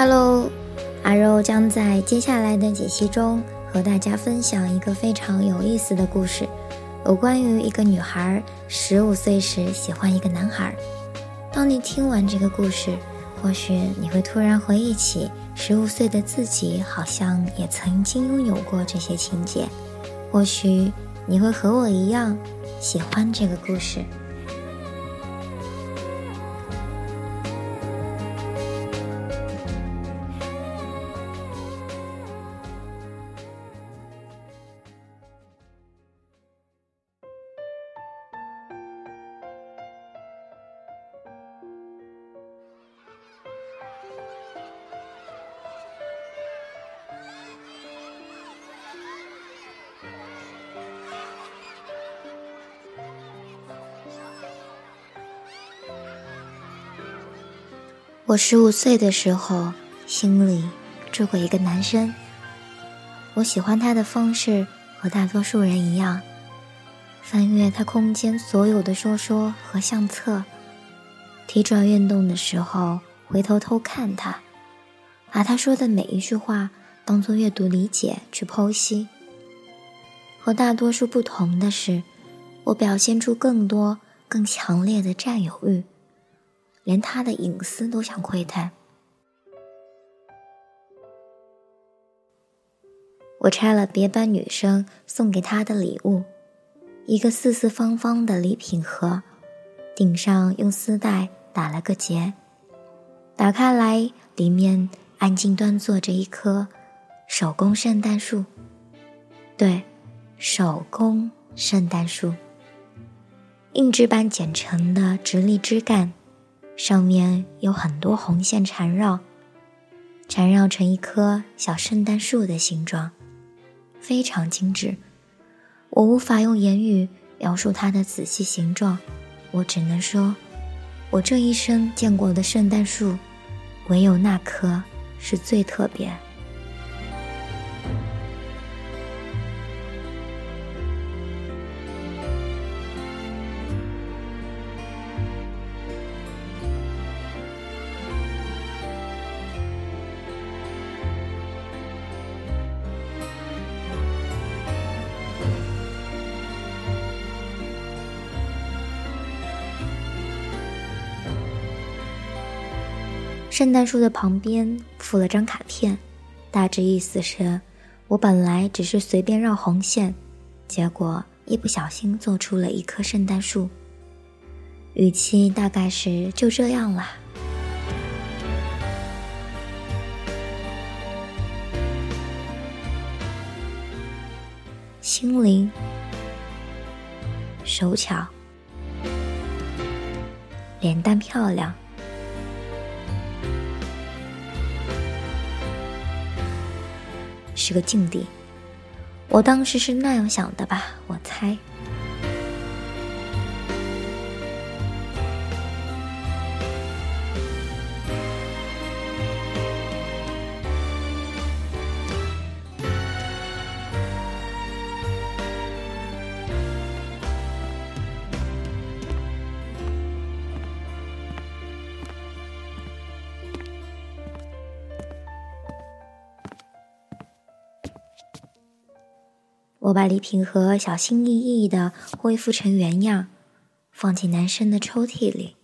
Hello，阿肉将在接下来的几期中和大家分享一个非常有意思的故事，有关于一个女孩十五岁时喜欢一个男孩。当你听完这个故事，或许你会突然回忆起十五岁的自己，好像也曾经拥有过这些情节。或许你会和我一样喜欢这个故事。我十五岁的时候，心里住过一个男生。我喜欢他的方式和大多数人一样，翻阅他空间所有的说说和相册，提转运动的时候回头偷看他，把他说的每一句话当做阅读理解去剖析。和大多数不同的是，我表现出更多、更强烈的占有欲。连他的隐私都想窥探。我拆了别班女生送给他的礼物，一个四四方方的礼品盒，顶上用丝带打了个结。打开来，里面安静端坐着一棵手工圣诞树。对，手工圣诞树，硬纸板剪成的直立枝干。上面有很多红线缠绕，缠绕成一棵小圣诞树的形状，非常精致。我无法用言语描述它的仔细形状，我只能说，我这一生见过的圣诞树，唯有那棵是最特别。圣诞树的旁边附了张卡片，大致意思是：我本来只是随便绕红线，结果一不小心做出了一棵圣诞树。语气大概是就这样啦。心灵，手巧，脸蛋漂亮。是个境地，我当时是那样想的吧，我猜。我把礼品盒小心翼翼地恢复成原样，放进男生的抽屉里。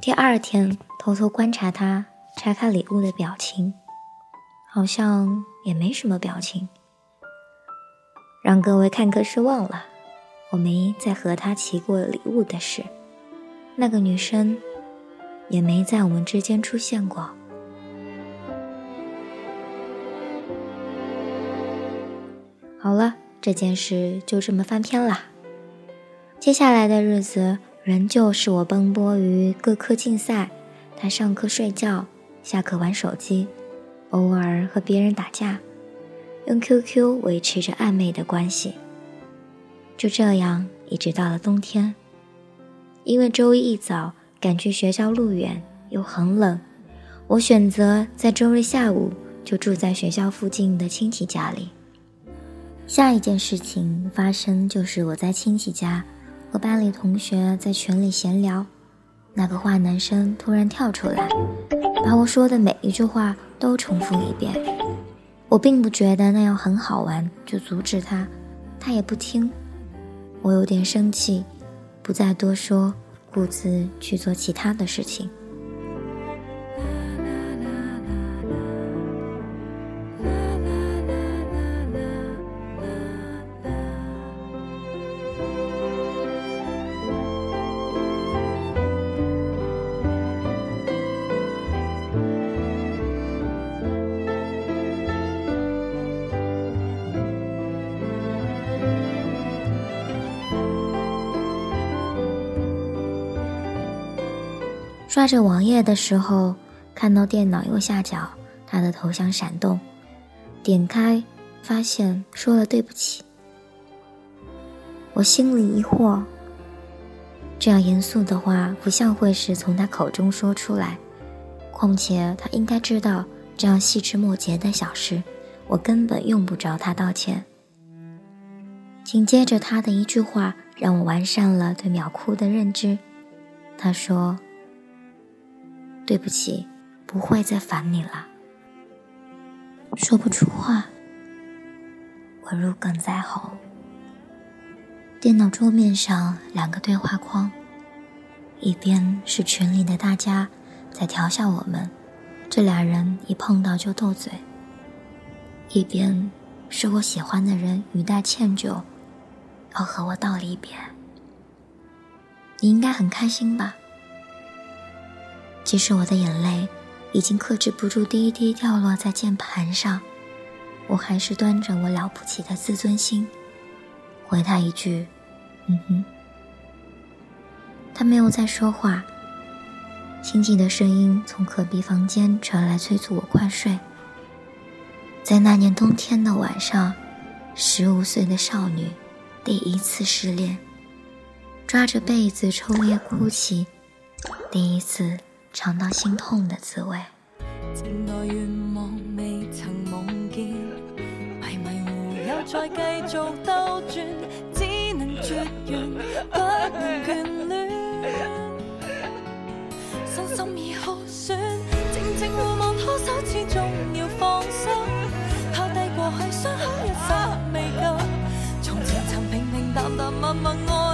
第二天偷偷观察他拆开礼物的表情，好像也没什么表情。让各位看客失望了，我没再和他提过礼物的事，那个女生也没在我们之间出现过。好了，这件事就这么翻篇啦。接下来的日子，仍旧是我奔波于各科竞赛，他上课睡觉，下课玩手机，偶尔和别人打架，用 QQ 维持着暧昧的关系。就这样，一直到了冬天。因为周一一早赶去学校路远又很冷，我选择在周日下午就住在学校附近的亲戚家里。下一件事情发生就是我在亲戚家和班里同学在群里闲聊，那个坏男生突然跳出来，把我说的每一句话都重复一遍。我并不觉得那样很好玩，就阻止他，他也不听。我有点生气，不再多说，顾自去做其他的事情。刷着网页的时候，看到电脑右下角他的头像闪动，点开发现说了对不起。我心里疑惑，这样严肃的话不像会是从他口中说出来，况且他应该知道这样细枝末节的小事，我根本用不着他道歉。紧接着他的一句话让我完善了对秒哭的认知，他说。对不起，不会再烦你了。说不出话，我如鲠在喉。电脑桌面上两个对话框，一边是群里的大家在调笑我们，这俩人一碰到就斗嘴；一边是我喜欢的人语带歉疚，要和我道离别。你应该很开心吧？即使我的眼泪已经克制不住滴滴掉落在键盘上，我还是端着我了不起的自尊心，回他一句：“嗯哼。”他没有再说话。清静的声音从隔壁房间传来，催促我快睡。在那年冬天的晚上，十五岁的少女第一次失恋，抓着被子抽噎哭泣，第一次。尝到心痛的滋味。情来愿望未曾梦见，迷迷糊又再继续兜转，只能绝缘，不能眷恋。身心已耗损，静静互望拖手，始终要放手。抛低过去伤口一刹未够，从前曾平平淡淡默默爱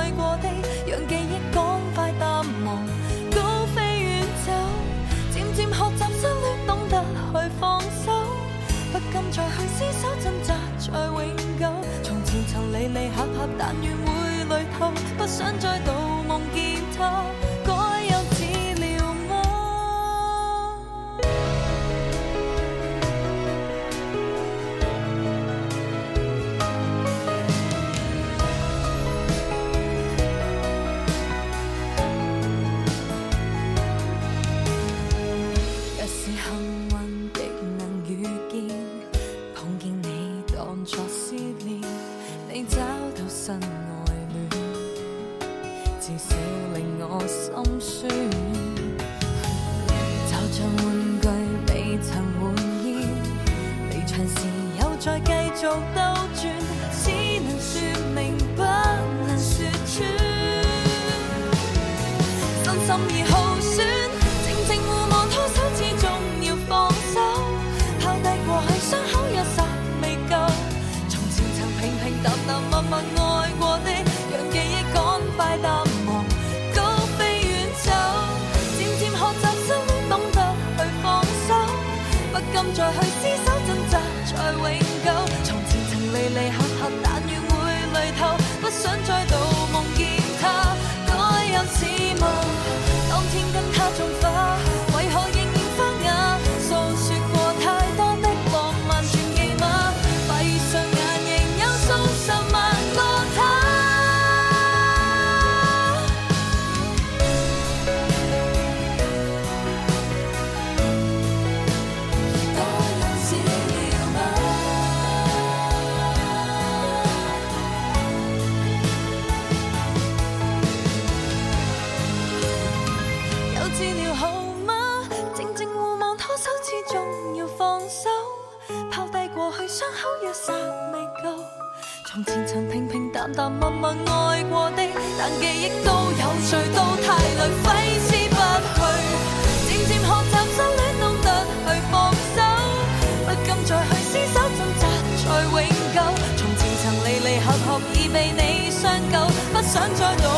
离离合合，但愿会累透，不想再度梦见他。尘时又再继续兜转，只能说明不能说穿，真心已好。但默默爱过的但记忆都有趣都太累挥之不去渐渐学习失恋懂得去放手不敢再去厮守挣扎才永久。从前曾离离合合已被你伤够不想再度